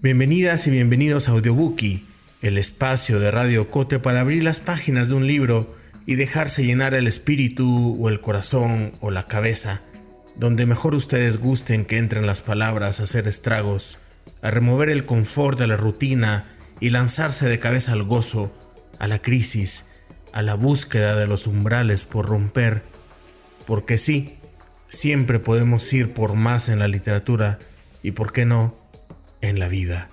Bienvenidas y bienvenidos a Audiobookie, el espacio de Radio Cote para abrir las páginas de un libro y dejarse llenar el espíritu o el corazón o la cabeza, donde mejor ustedes gusten que entren las palabras a hacer estragos, a remover el confort de la rutina y lanzarse de cabeza al gozo, a la crisis, a la búsqueda de los umbrales por romper, porque sí, siempre podemos ir por más en la literatura y, por qué no, en la vida.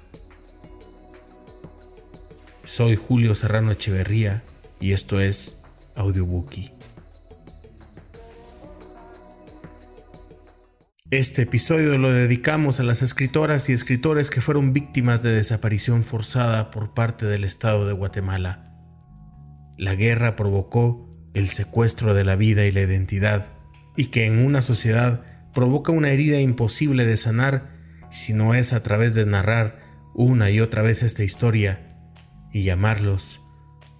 Soy Julio Serrano Echeverría y esto es Audiobookie. Este episodio lo dedicamos a las escritoras y escritores que fueron víctimas de desaparición forzada por parte del Estado de Guatemala. La guerra provocó el secuestro de la vida y la identidad, y que en una sociedad provoca una herida imposible de sanar si no es a través de narrar una y otra vez esta historia y llamarlos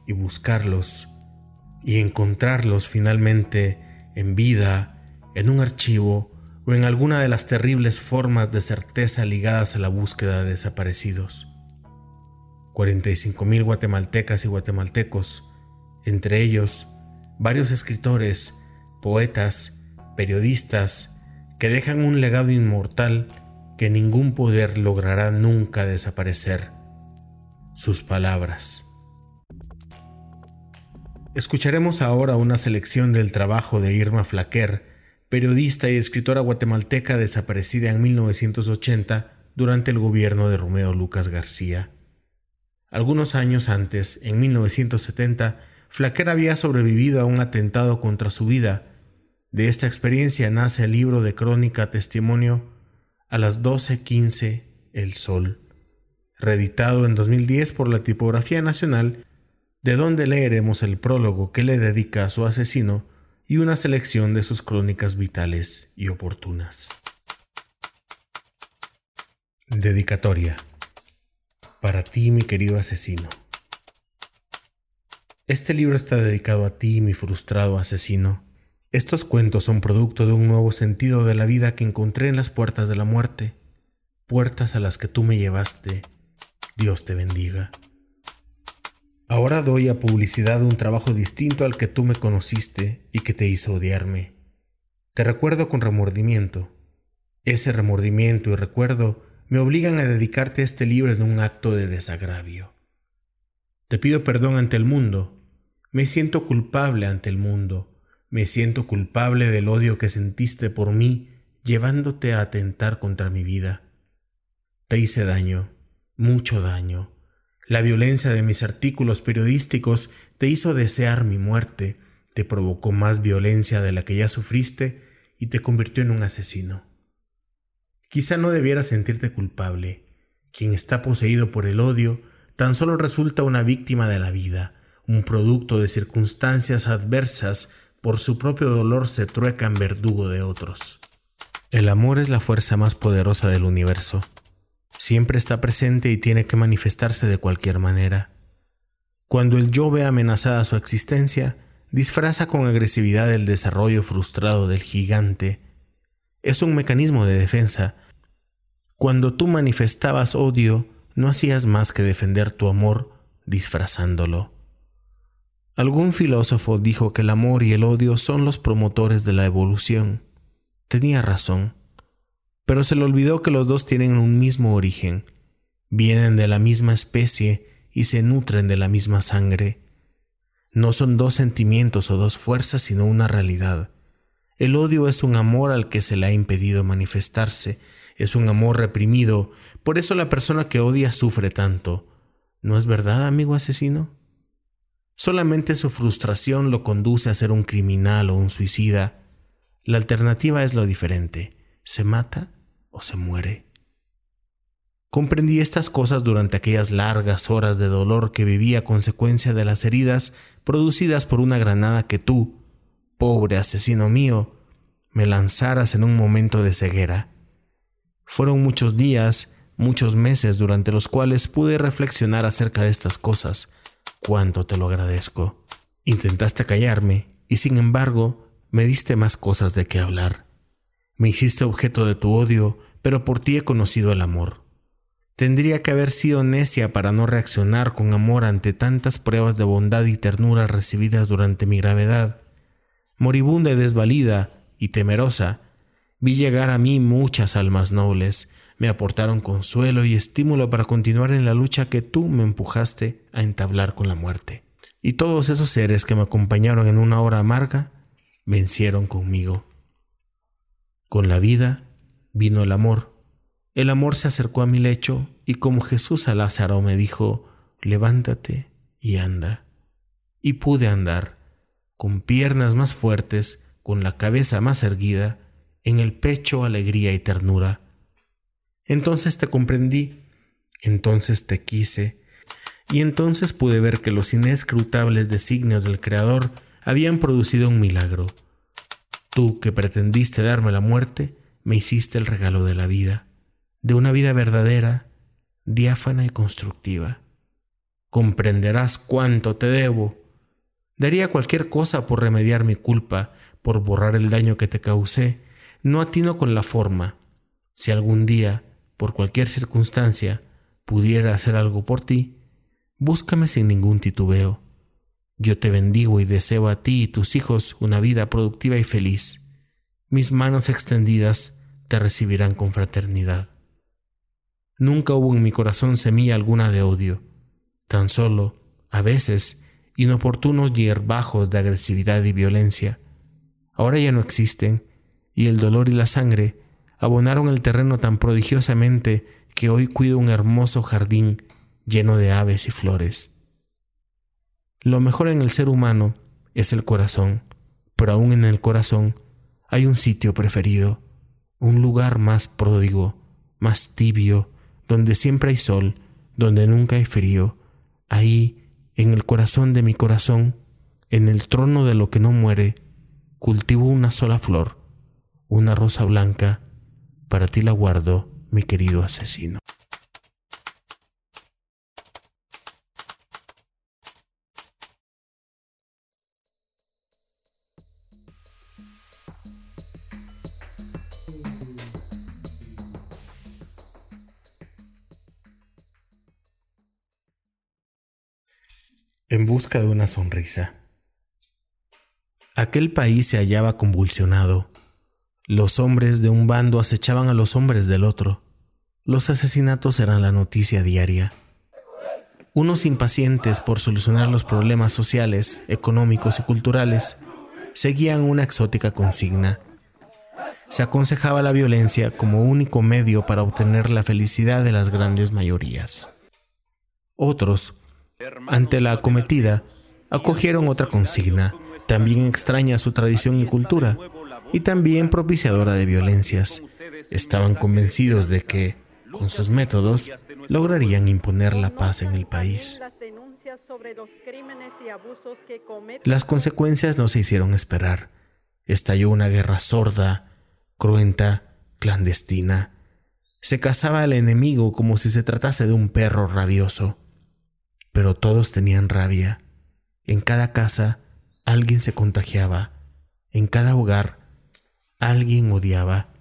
y buscarlos y encontrarlos finalmente en vida, en un archivo o en alguna de las terribles formas de certeza ligadas a la búsqueda de desaparecidos. 45.000 guatemaltecas y guatemaltecos, entre ellos varios escritores, poetas, periodistas, que dejan un legado inmortal que ningún poder logrará nunca desaparecer. Sus palabras. Escucharemos ahora una selección del trabajo de Irma Flaquer, periodista y escritora guatemalteca desaparecida en 1980 durante el gobierno de Romeo Lucas García. Algunos años antes, en 1970, Flaquer había sobrevivido a un atentado contra su vida. De esta experiencia nace el libro de crónica Testimonio a las 12.15 El Sol, reeditado en 2010 por la Tipografía Nacional, de donde leeremos el prólogo que le dedica a su asesino y una selección de sus crónicas vitales y oportunas. Dedicatoria. Para ti, mi querido asesino. Este libro está dedicado a ti, mi frustrado asesino estos cuentos son producto de un nuevo sentido de la vida que encontré en las puertas de la muerte, puertas a las que tú me llevaste. Dios te bendiga. Ahora doy a publicidad un trabajo distinto al que tú me conociste y que te hizo odiarme. Te recuerdo con remordimiento. Ese remordimiento y recuerdo me obligan a dedicarte este libro en un acto de desagravio. Te pido perdón ante el mundo. Me siento culpable ante el mundo me siento culpable del odio que sentiste por mí, llevándote a atentar contra mi vida. Te hice daño, mucho daño. La violencia de mis artículos periodísticos te hizo desear mi muerte, te provocó más violencia de la que ya sufriste y te convirtió en un asesino. Quizá no debieras sentirte culpable. Quien está poseído por el odio tan solo resulta una víctima de la vida, un producto de circunstancias adversas por su propio dolor se trueca en verdugo de otros. El amor es la fuerza más poderosa del universo. Siempre está presente y tiene que manifestarse de cualquier manera. Cuando el yo ve amenazada su existencia, disfraza con agresividad el desarrollo frustrado del gigante. Es un mecanismo de defensa. Cuando tú manifestabas odio, no hacías más que defender tu amor disfrazándolo. Algún filósofo dijo que el amor y el odio son los promotores de la evolución. Tenía razón, pero se le olvidó que los dos tienen un mismo origen, vienen de la misma especie y se nutren de la misma sangre. No son dos sentimientos o dos fuerzas, sino una realidad. El odio es un amor al que se le ha impedido manifestarse, es un amor reprimido, por eso la persona que odia sufre tanto. ¿No es verdad, amigo asesino? Solamente su frustración lo conduce a ser un criminal o un suicida. La alternativa es lo diferente. ¿Se mata o se muere? Comprendí estas cosas durante aquellas largas horas de dolor que viví a consecuencia de las heridas producidas por una granada que tú, pobre asesino mío, me lanzaras en un momento de ceguera. Fueron muchos días, muchos meses durante los cuales pude reflexionar acerca de estas cosas, cuánto te lo agradezco. Intentaste callarme y sin embargo me diste más cosas de qué hablar. Me hiciste objeto de tu odio, pero por ti he conocido el amor. Tendría que haber sido necia para no reaccionar con amor ante tantas pruebas de bondad y ternura recibidas durante mi gravedad. Moribunda y desvalida y temerosa, vi llegar a mí muchas almas nobles, me aportaron consuelo y estímulo para continuar en la lucha que tú me empujaste a entablar con la muerte. Y todos esos seres que me acompañaron en una hora amarga, vencieron conmigo. Con la vida vino el amor el amor se acercó a mi lecho y como Jesús a Lázaro me dijo, levántate y anda. Y pude andar, con piernas más fuertes, con la cabeza más erguida, en el pecho alegría y ternura. Entonces te comprendí, entonces te quise, y entonces pude ver que los inescrutables designios del Creador habían producido un milagro. Tú que pretendiste darme la muerte, me hiciste el regalo de la vida de una vida verdadera, diáfana y constructiva. Comprenderás cuánto te debo. Daría cualquier cosa por remediar mi culpa, por borrar el daño que te causé. No atino con la forma. Si algún día, por cualquier circunstancia, pudiera hacer algo por ti, búscame sin ningún titubeo. Yo te bendigo y deseo a ti y tus hijos una vida productiva y feliz. Mis manos extendidas te recibirán con fraternidad. Nunca hubo en mi corazón semilla alguna de odio, tan solo, a veces, inoportunos hierbajos de agresividad y violencia. Ahora ya no existen, y el dolor y la sangre abonaron el terreno tan prodigiosamente que hoy cuido un hermoso jardín lleno de aves y flores. Lo mejor en el ser humano es el corazón, pero aún en el corazón hay un sitio preferido, un lugar más pródigo, más tibio, donde siempre hay sol, donde nunca hay frío, ahí, en el corazón de mi corazón, en el trono de lo que no muere, cultivo una sola flor, una rosa blanca, para ti la guardo, mi querido asesino. en busca de una sonrisa. Aquel país se hallaba convulsionado. Los hombres de un bando acechaban a los hombres del otro. Los asesinatos eran la noticia diaria. Unos impacientes por solucionar los problemas sociales, económicos y culturales seguían una exótica consigna. Se aconsejaba la violencia como único medio para obtener la felicidad de las grandes mayorías. Otros, ante la acometida, acogieron otra consigna, también extraña a su tradición y cultura, y también propiciadora de violencias. Estaban convencidos de que, con sus métodos, lograrían imponer la paz en el país. Las consecuencias no se hicieron esperar. Estalló una guerra sorda, cruenta, clandestina. Se cazaba al enemigo como si se tratase de un perro rabioso pero todos tenían rabia. En cada casa alguien se contagiaba, en cada hogar alguien odiaba.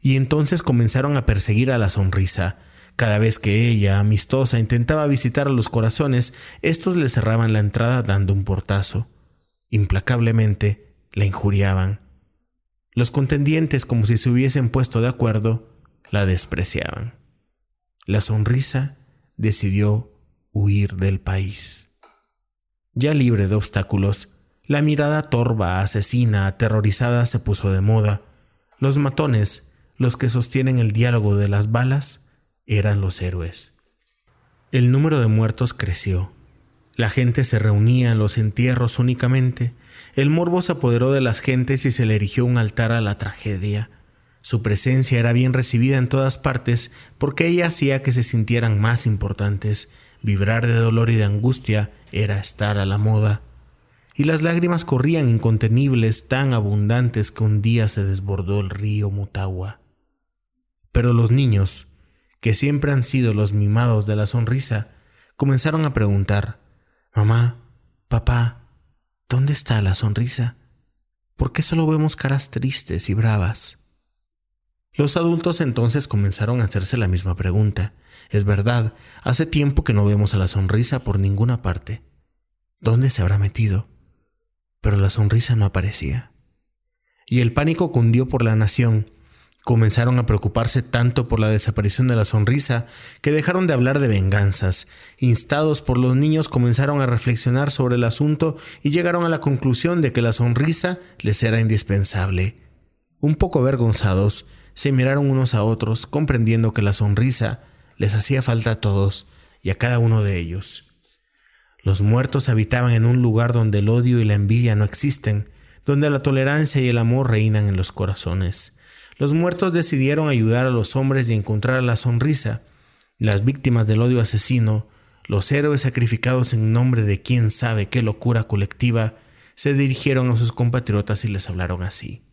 Y entonces comenzaron a perseguir a la sonrisa. Cada vez que ella, amistosa, intentaba visitar a los corazones, estos le cerraban la entrada dando un portazo. Implacablemente la injuriaban. Los contendientes, como si se hubiesen puesto de acuerdo, la despreciaban. La sonrisa decidió huir del país. Ya libre de obstáculos, la mirada torva, asesina, aterrorizada se puso de moda. Los matones, los que sostienen el diálogo de las balas, eran los héroes. El número de muertos creció. La gente se reunía en los entierros únicamente. El morbo se apoderó de las gentes y se le erigió un altar a la tragedia. Su presencia era bien recibida en todas partes porque ella hacía que se sintieran más importantes Vibrar de dolor y de angustia era estar a la moda, y las lágrimas corrían incontenibles tan abundantes que un día se desbordó el río Mutagua. Pero los niños, que siempre han sido los mimados de la sonrisa, comenzaron a preguntar, Mamá, papá, ¿dónde está la sonrisa? ¿Por qué solo vemos caras tristes y bravas? Los adultos entonces comenzaron a hacerse la misma pregunta. Es verdad, hace tiempo que no vemos a la sonrisa por ninguna parte. ¿Dónde se habrá metido? Pero la sonrisa no aparecía. Y el pánico cundió por la nación. Comenzaron a preocuparse tanto por la desaparición de la sonrisa que dejaron de hablar de venganzas. Instados por los niños comenzaron a reflexionar sobre el asunto y llegaron a la conclusión de que la sonrisa les era indispensable. Un poco avergonzados, se miraron unos a otros, comprendiendo que la sonrisa les hacía falta a todos y a cada uno de ellos. Los muertos habitaban en un lugar donde el odio y la envidia no existen, donde la tolerancia y el amor reinan en los corazones. Los muertos decidieron ayudar a los hombres y encontrar la sonrisa. Las víctimas del odio asesino, los héroes sacrificados en nombre de quién sabe qué locura colectiva, se dirigieron a sus compatriotas y les hablaron así.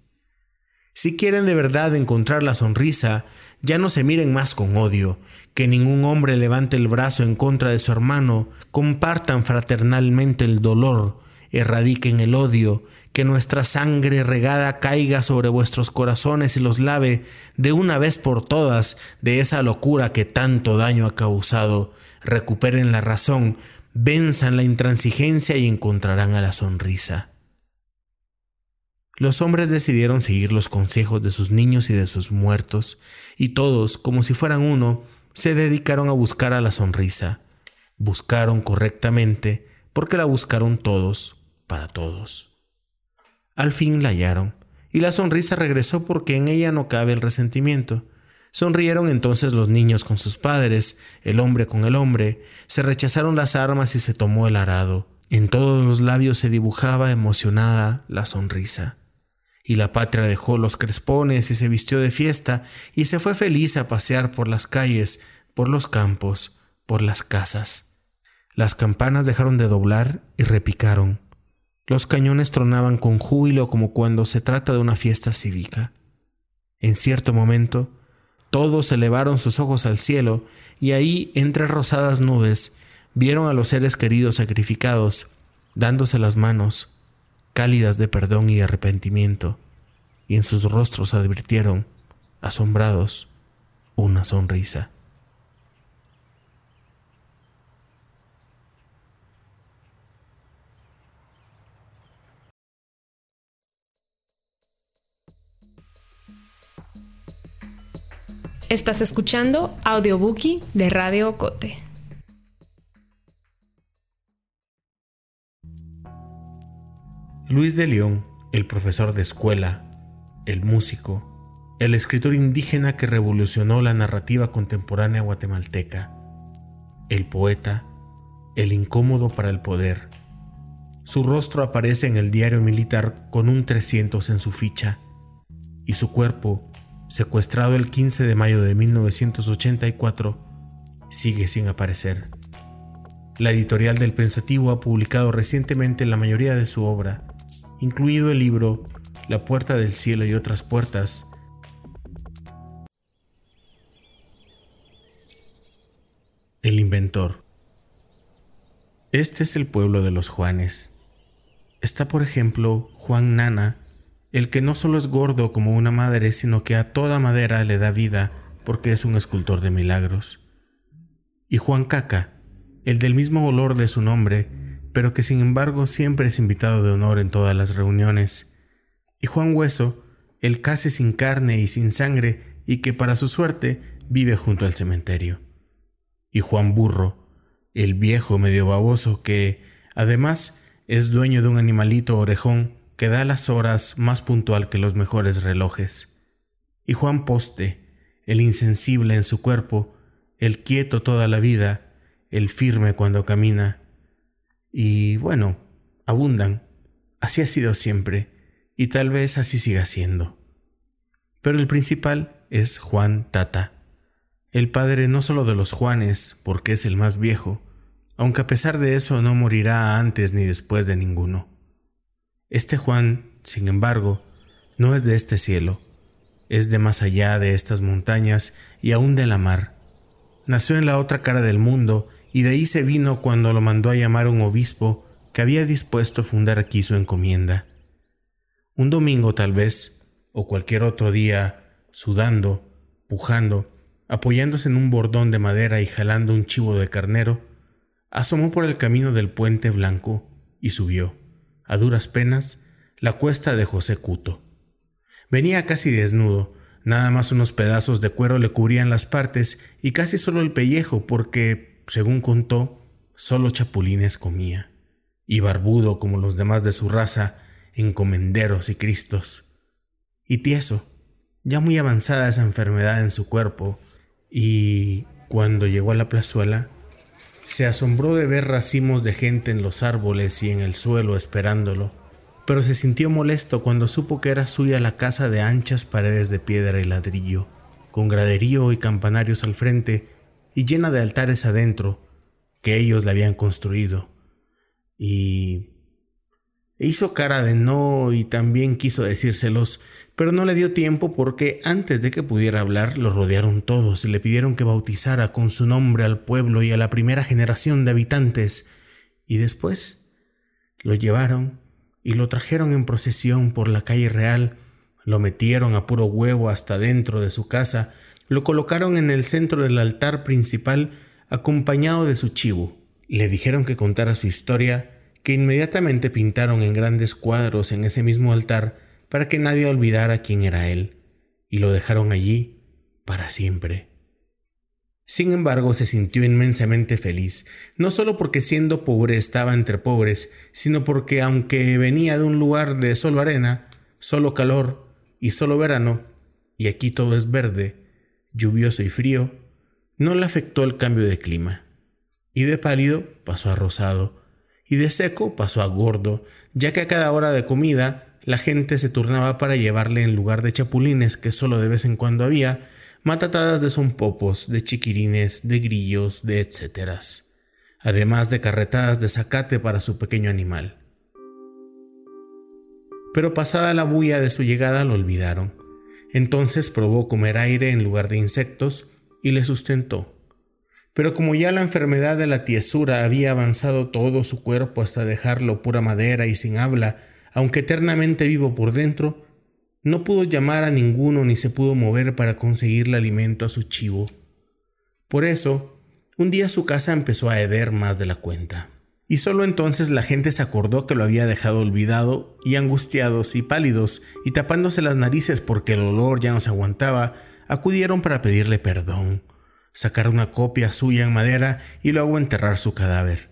Si quieren de verdad encontrar la sonrisa, ya no se miren más con odio, que ningún hombre levante el brazo en contra de su hermano, compartan fraternalmente el dolor, erradiquen el odio, que nuestra sangre regada caiga sobre vuestros corazones y los lave de una vez por todas de esa locura que tanto daño ha causado. Recuperen la razón, venzan la intransigencia y encontrarán a la sonrisa. Los hombres decidieron seguir los consejos de sus niños y de sus muertos, y todos, como si fueran uno, se dedicaron a buscar a la sonrisa. Buscaron correctamente, porque la buscaron todos, para todos. Al fin la hallaron, y la sonrisa regresó porque en ella no cabe el resentimiento. Sonrieron entonces los niños con sus padres, el hombre con el hombre, se rechazaron las armas y se tomó el arado. En todos los labios se dibujaba emocionada la sonrisa y la patria dejó los crespones y se vistió de fiesta y se fue feliz a pasear por las calles, por los campos, por las casas. Las campanas dejaron de doblar y repicaron. Los cañones tronaban con júbilo como cuando se trata de una fiesta cívica. En cierto momento, todos elevaron sus ojos al cielo y ahí, entre rosadas nubes, vieron a los seres queridos sacrificados, dándose las manos, cálidas de perdón y arrepentimiento, y en sus rostros advirtieron, asombrados, una sonrisa. Estás escuchando Audiobookie de Radio Cote. Luis de León, el profesor de escuela, el músico, el escritor indígena que revolucionó la narrativa contemporánea guatemalteca, el poeta, el incómodo para el poder. Su rostro aparece en el diario militar con un 300 en su ficha y su cuerpo, secuestrado el 15 de mayo de 1984, sigue sin aparecer. La editorial del Pensativo ha publicado recientemente la mayoría de su obra, incluido el libro La puerta del cielo y otras puertas. El inventor. Este es el pueblo de los Juanes. Está, por ejemplo, Juan Nana, el que no solo es gordo como una madre, sino que a toda madera le da vida porque es un escultor de milagros. Y Juan Caca, el del mismo olor de su nombre, pero que sin embargo siempre es invitado de honor en todas las reuniones. Y Juan Hueso, el casi sin carne y sin sangre, y que para su suerte vive junto al cementerio. Y Juan Burro, el viejo medio baboso que, además, es dueño de un animalito orejón que da las horas más puntual que los mejores relojes. Y Juan Poste, el insensible en su cuerpo, el quieto toda la vida, el firme cuando camina, y bueno, abundan. Así ha sido siempre, y tal vez así siga siendo. Pero el principal es Juan Tata, el padre no solo de los Juanes, porque es el más viejo, aunque a pesar de eso no morirá antes ni después de ninguno. Este Juan, sin embargo, no es de este cielo, es de más allá de estas montañas y aún de la mar. Nació en la otra cara del mundo y de ahí se vino cuando lo mandó a llamar un obispo que había dispuesto fundar aquí su encomienda. Un domingo tal vez, o cualquier otro día, sudando, pujando, apoyándose en un bordón de madera y jalando un chivo de carnero, asomó por el camino del puente blanco y subió, a duras penas, la cuesta de José Cuto. Venía casi desnudo, nada más unos pedazos de cuero le cubrían las partes y casi solo el pellejo porque, según contó, solo chapulines comía, y barbudo como los demás de su raza, encomenderos y cristos. Y tieso, ya muy avanzada esa enfermedad en su cuerpo, y cuando llegó a la plazuela, se asombró de ver racimos de gente en los árboles y en el suelo esperándolo, pero se sintió molesto cuando supo que era suya la casa de anchas paredes de piedra y ladrillo, con graderío y campanarios al frente y llena de altares adentro, que ellos le habían construido. Y hizo cara de no y también quiso decírselos, pero no le dio tiempo porque antes de que pudiera hablar lo rodearon todos y le pidieron que bautizara con su nombre al pueblo y a la primera generación de habitantes, y después lo llevaron y lo trajeron en procesión por la calle real, lo metieron a puro huevo hasta dentro de su casa, lo colocaron en el centro del altar principal acompañado de su chivo, le dijeron que contara su historia, que inmediatamente pintaron en grandes cuadros en ese mismo altar para que nadie olvidara quién era él, y lo dejaron allí para siempre. Sin embargo, se sintió inmensamente feliz, no solo porque siendo pobre estaba entre pobres, sino porque aunque venía de un lugar de solo arena, solo calor y solo verano, y aquí todo es verde, lluvioso y frío, no le afectó el cambio de clima. Y de pálido pasó a rosado, y de seco pasó a gordo, ya que a cada hora de comida la gente se turnaba para llevarle en lugar de chapulines que solo de vez en cuando había, matatadas de sonpopos, de chiquirines, de grillos, de etcéteras, además de carretadas de zacate para su pequeño animal. Pero pasada la bulla de su llegada lo olvidaron. Entonces probó comer aire en lugar de insectos y le sustentó. Pero como ya la enfermedad de la tiesura había avanzado todo su cuerpo hasta dejarlo pura madera y sin habla, aunque eternamente vivo por dentro, no pudo llamar a ninguno ni se pudo mover para conseguirle alimento a su chivo. Por eso, un día su casa empezó a heder más de la cuenta. Y solo entonces la gente se acordó que lo había dejado olvidado y angustiados y pálidos y tapándose las narices porque el olor ya no se aguantaba, acudieron para pedirle perdón, sacar una copia suya en madera y luego enterrar su cadáver.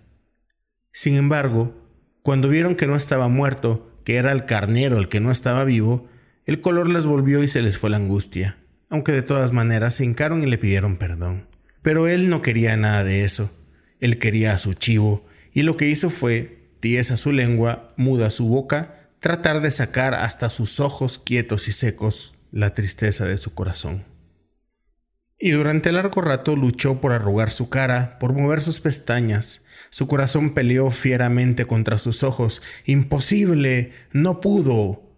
Sin embargo, cuando vieron que no estaba muerto, que era el carnero el que no estaba vivo, el color les volvió y se les fue la angustia, aunque de todas maneras se hincaron y le pidieron perdón. Pero él no quería nada de eso. Él quería a su chivo, y lo que hizo fue, tiesa su lengua, muda su boca, tratar de sacar hasta sus ojos quietos y secos la tristeza de su corazón. Y durante largo rato luchó por arrugar su cara, por mover sus pestañas. Su corazón peleó fieramente contra sus ojos. Imposible. No pudo.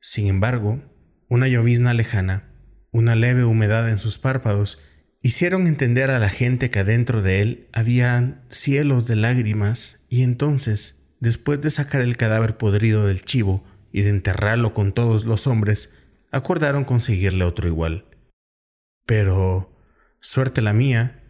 Sin embargo, una llovizna lejana, una leve humedad en sus párpados, hicieron entender a la gente que adentro de él habían cielos de lágrimas, y entonces, después de sacar el cadáver podrido del chivo y de enterrarlo con todos los hombres, acordaron conseguirle otro igual. Pero, suerte la mía,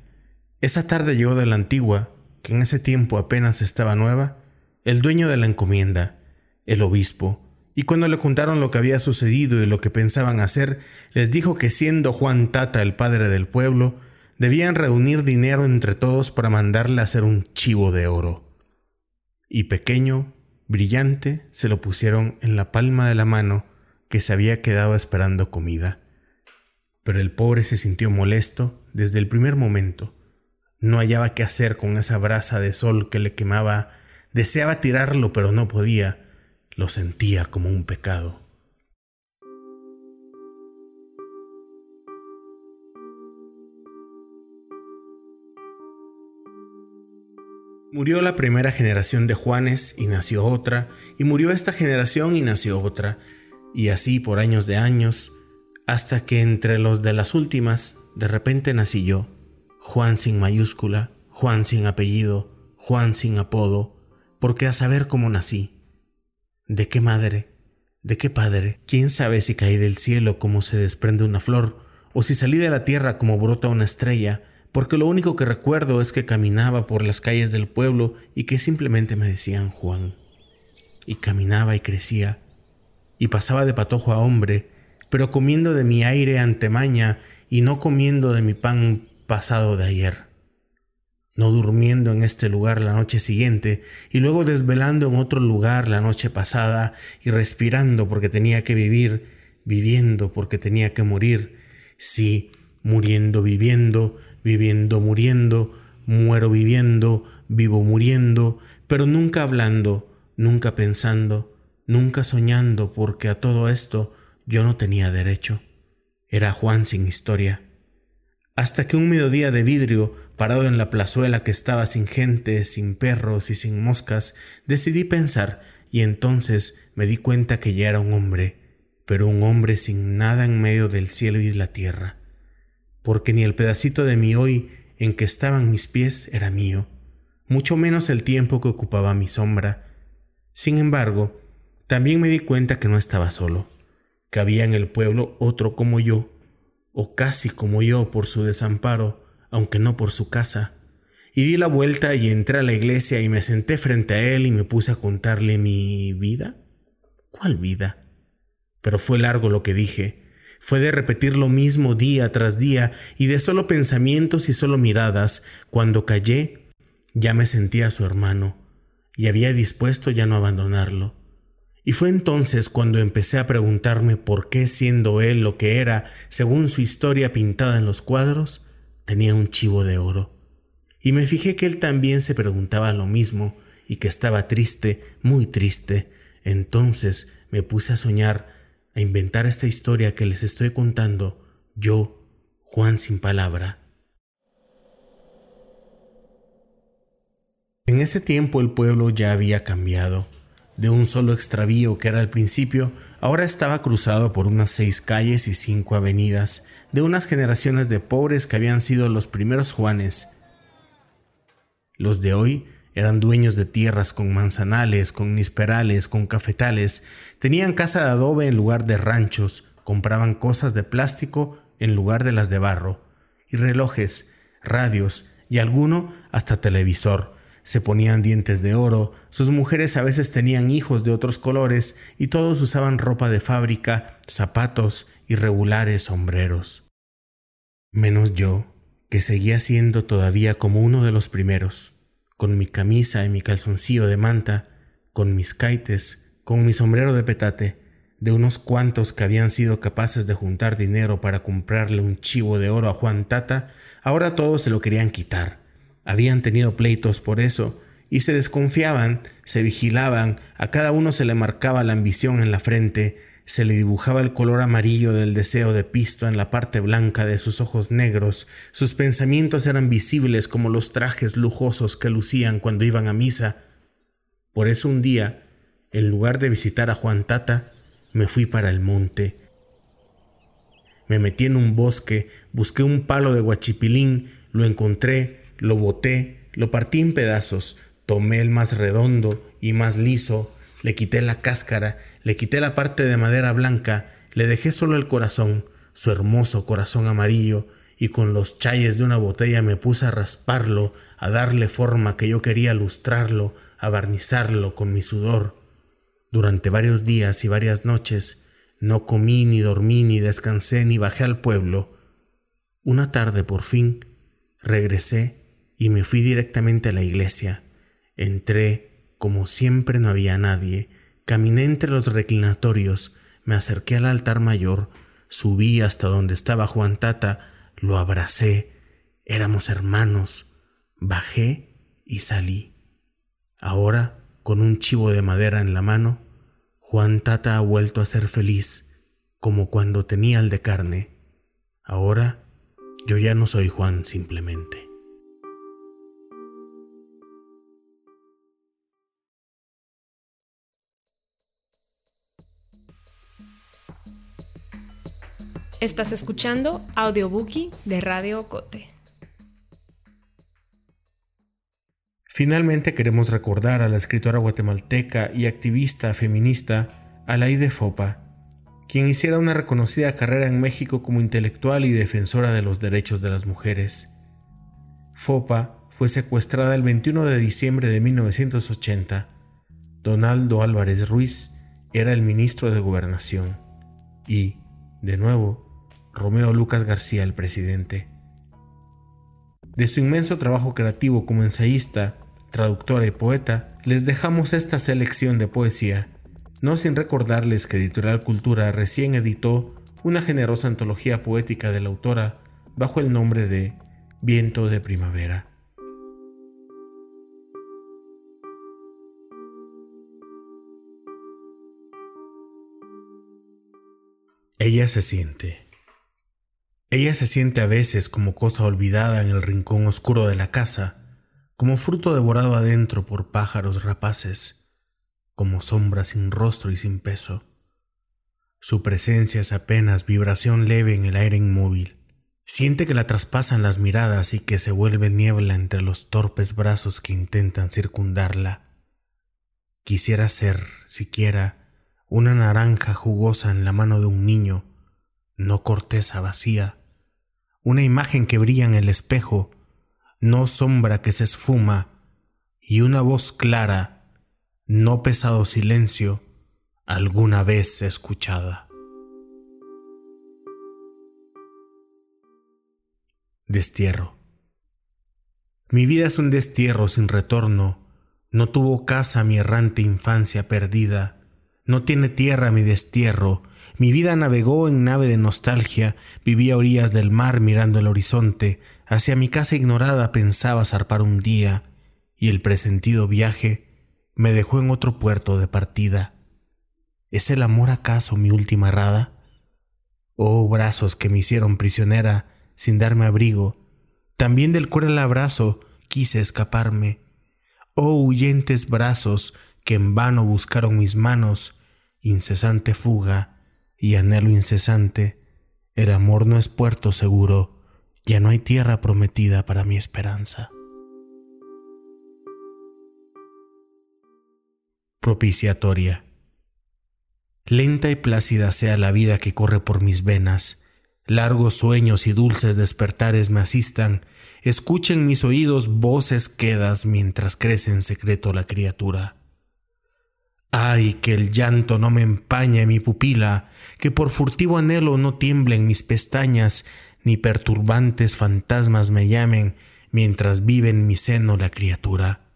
esa tarde llegó de la antigua, que en ese tiempo apenas estaba nueva, el dueño de la encomienda, el obispo, y cuando le contaron lo que había sucedido y lo que pensaban hacer, les dijo que siendo Juan Tata el padre del pueblo, debían reunir dinero entre todos para mandarle a hacer un chivo de oro. Y pequeño, brillante, se lo pusieron en la palma de la mano que se había quedado esperando comida. Pero el pobre se sintió molesto desde el primer momento. No hallaba qué hacer con esa brasa de sol que le quemaba. Deseaba tirarlo, pero no podía lo sentía como un pecado. Murió la primera generación de Juanes y nació otra, y murió esta generación y nació otra, y así por años de años, hasta que entre los de las últimas, de repente nací yo, Juan sin mayúscula, Juan sin apellido, Juan sin apodo, porque a saber cómo nací, ¿De qué madre? ¿De qué padre? ¿Quién sabe si caí del cielo como se desprende una flor, o si salí de la tierra como brota una estrella, porque lo único que recuerdo es que caminaba por las calles del pueblo y que simplemente me decían Juan. Y caminaba y crecía, y pasaba de patojo a hombre, pero comiendo de mi aire antemaña y no comiendo de mi pan pasado de ayer no durmiendo en este lugar la noche siguiente y luego desvelando en otro lugar la noche pasada y respirando porque tenía que vivir, viviendo porque tenía que morir, sí, muriendo viviendo, viviendo muriendo, muero viviendo, vivo muriendo, pero nunca hablando, nunca pensando, nunca soñando porque a todo esto yo no tenía derecho. Era Juan sin historia hasta que un mediodía de vidrio, parado en la plazuela que estaba sin gente, sin perros y sin moscas, decidí pensar y entonces me di cuenta que ya era un hombre, pero un hombre sin nada en medio del cielo y la tierra, porque ni el pedacito de mi hoy en que estaban mis pies era mío, mucho menos el tiempo que ocupaba mi sombra. Sin embargo, también me di cuenta que no estaba solo, que había en el pueblo otro como yo, o casi como yo por su desamparo, aunque no por su casa. Y di la vuelta y entré a la iglesia y me senté frente a él y me puse a contarle mi vida. ¿Cuál vida? Pero fue largo lo que dije. Fue de repetir lo mismo día tras día y de solo pensamientos y solo miradas. Cuando callé, ya me sentía su hermano y había dispuesto ya no abandonarlo. Y fue entonces cuando empecé a preguntarme por qué siendo él lo que era, según su historia pintada en los cuadros, tenía un chivo de oro. Y me fijé que él también se preguntaba lo mismo y que estaba triste, muy triste. Entonces me puse a soñar, a inventar esta historia que les estoy contando, yo, Juan sin palabra. En ese tiempo el pueblo ya había cambiado de un solo extravío que era al principio, ahora estaba cruzado por unas seis calles y cinco avenidas, de unas generaciones de pobres que habían sido los primeros Juanes. Los de hoy eran dueños de tierras con manzanales, con nisperales, con cafetales, tenían casa de adobe en lugar de ranchos, compraban cosas de plástico en lugar de las de barro, y relojes, radios y alguno hasta televisor, se ponían dientes de oro, sus mujeres a veces tenían hijos de otros colores y todos usaban ropa de fábrica, zapatos y regulares sombreros. Menos yo, que seguía siendo todavía como uno de los primeros, con mi camisa y mi calzoncillo de manta, con mis caites, con mi sombrero de petate, de unos cuantos que habían sido capaces de juntar dinero para comprarle un chivo de oro a Juan Tata, ahora todos se lo querían quitar habían tenido pleitos por eso, y se desconfiaban, se vigilaban, a cada uno se le marcaba la ambición en la frente, se le dibujaba el color amarillo del deseo de pisto en la parte blanca de sus ojos negros, sus pensamientos eran visibles como los trajes lujosos que lucían cuando iban a misa. Por eso un día, en lugar de visitar a Juan Tata, me fui para el monte. Me metí en un bosque, busqué un palo de guachipilín, lo encontré, lo boté, lo partí en pedazos, tomé el más redondo y más liso, le quité la cáscara, le quité la parte de madera blanca, le dejé solo el corazón, su hermoso corazón amarillo, y con los chayes de una botella me puse a rasparlo, a darle forma que yo quería lustrarlo, a barnizarlo con mi sudor. Durante varios días y varias noches no comí ni dormí ni descansé ni bajé al pueblo. Una tarde por fin regresé y me fui directamente a la iglesia. Entré, como siempre no había nadie, caminé entre los reclinatorios, me acerqué al altar mayor, subí hasta donde estaba Juan Tata, lo abracé, éramos hermanos, bajé y salí. Ahora, con un chivo de madera en la mano, Juan Tata ha vuelto a ser feliz, como cuando tenía el de carne. Ahora yo ya no soy Juan simplemente. Estás escuchando Audiobookie de Radio Cote. Finalmente queremos recordar a la escritora guatemalteca y activista feminista Alaide Fopa, quien hiciera una reconocida carrera en México como intelectual y defensora de los derechos de las mujeres. Fopa fue secuestrada el 21 de diciembre de 1980. Donaldo Álvarez Ruiz era el ministro de Gobernación y, de nuevo, Romeo Lucas García el presidente. De su inmenso trabajo creativo como ensayista, traductora y poeta, les dejamos esta selección de poesía, no sin recordarles que Editorial Cultura recién editó una generosa antología poética de la autora bajo el nombre de Viento de Primavera. Ella se siente. Ella se siente a veces como cosa olvidada en el rincón oscuro de la casa, como fruto devorado adentro por pájaros rapaces, como sombra sin rostro y sin peso. Su presencia es apenas vibración leve en el aire inmóvil. Siente que la traspasan las miradas y que se vuelve niebla entre los torpes brazos que intentan circundarla. Quisiera ser, siquiera, una naranja jugosa en la mano de un niño, no corteza vacía, una imagen que brilla en el espejo, no sombra que se esfuma, y una voz clara, no pesado silencio, alguna vez escuchada. Destierro. Mi vida es un destierro sin retorno, no tuvo casa mi errante infancia perdida, no tiene tierra mi destierro. Mi vida navegó en nave de nostalgia, vivía a orillas del mar mirando el horizonte. Hacia mi casa ignorada pensaba zarpar un día, y el presentido viaje me dejó en otro puerto de partida. ¿Es el amor acaso mi última errada? Oh brazos que me hicieron prisionera sin darme abrigo, también del cruel abrazo quise escaparme. Oh huyentes brazos que en vano buscaron mis manos, incesante fuga y anhelo incesante, el amor no es puerto seguro, ya no hay tierra prometida para mi esperanza. Propiciatoria. Lenta y plácida sea la vida que corre por mis venas, largos sueños y dulces despertares me asistan, escuchen mis oídos voces quedas mientras crece en secreto la criatura. Ay, que el llanto no me empañe mi pupila, que por furtivo anhelo no tiemblen mis pestañas, ni perturbantes fantasmas me llamen mientras vive en mi seno la criatura.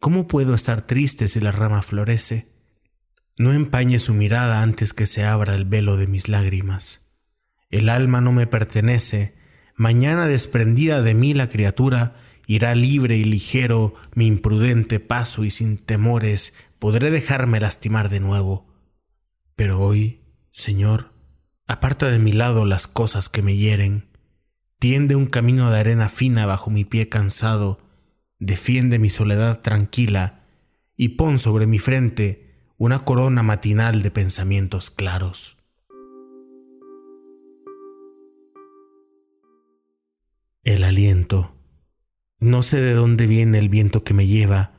¿Cómo puedo estar triste si la rama florece? No empañe su mirada antes que se abra el velo de mis lágrimas. El alma no me pertenece, mañana desprendida de mí la criatura, irá libre y ligero mi imprudente paso y sin temores podré dejarme lastimar de nuevo. Pero hoy, Señor, aparta de mi lado las cosas que me hieren, tiende un camino de arena fina bajo mi pie cansado, defiende mi soledad tranquila y pon sobre mi frente una corona matinal de pensamientos claros. El aliento. No sé de dónde viene el viento que me lleva,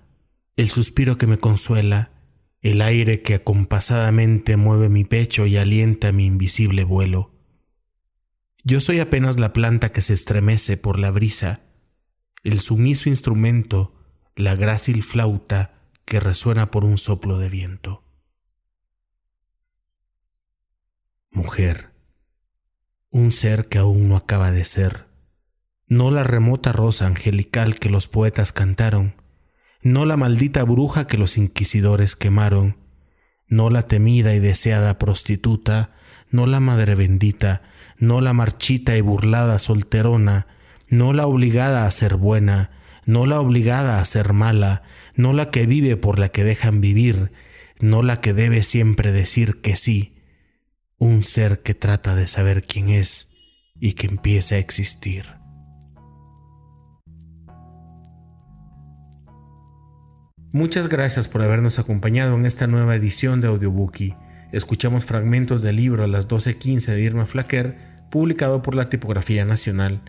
el suspiro que me consuela, el aire que acompasadamente mueve mi pecho y alienta mi invisible vuelo. Yo soy apenas la planta que se estremece por la brisa, el sumiso instrumento, la grácil flauta que resuena por un soplo de viento. Mujer, un ser que aún no acaba de ser, no la remota rosa angelical que los poetas cantaron, no la maldita bruja que los inquisidores quemaron, no la temida y deseada prostituta, no la madre bendita, no la marchita y burlada solterona, no la obligada a ser buena, no la obligada a ser mala, no la que vive por la que dejan vivir, no la que debe siempre decir que sí, un ser que trata de saber quién es y que empieza a existir. Muchas gracias por habernos acompañado en esta nueva edición de Audiobookie. Escuchamos fragmentos del libro Las 12.15 de Irma Flaquer, publicado por la Tipografía Nacional.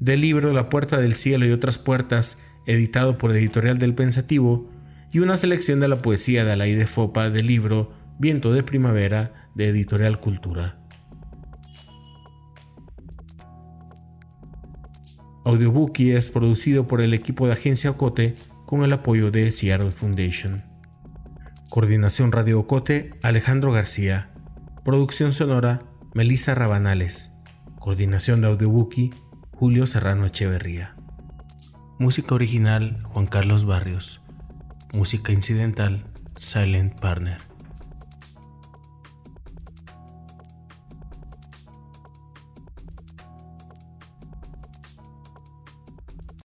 Del libro La Puerta del Cielo y otras puertas, editado por Editorial del Pensativo, y una selección de la poesía de Alaide Fopa del libro Viento de Primavera de Editorial Cultura. Audiobookie es producido por el equipo de Agencia Ocote con el apoyo de Seattle Foundation. Coordinación Radio Ocote, Alejandro García. Producción sonora, Melissa Rabanales. Coordinación de Audiobookie, Julio Serrano Echeverría. Música original, Juan Carlos Barrios. Música incidental, Silent Partner.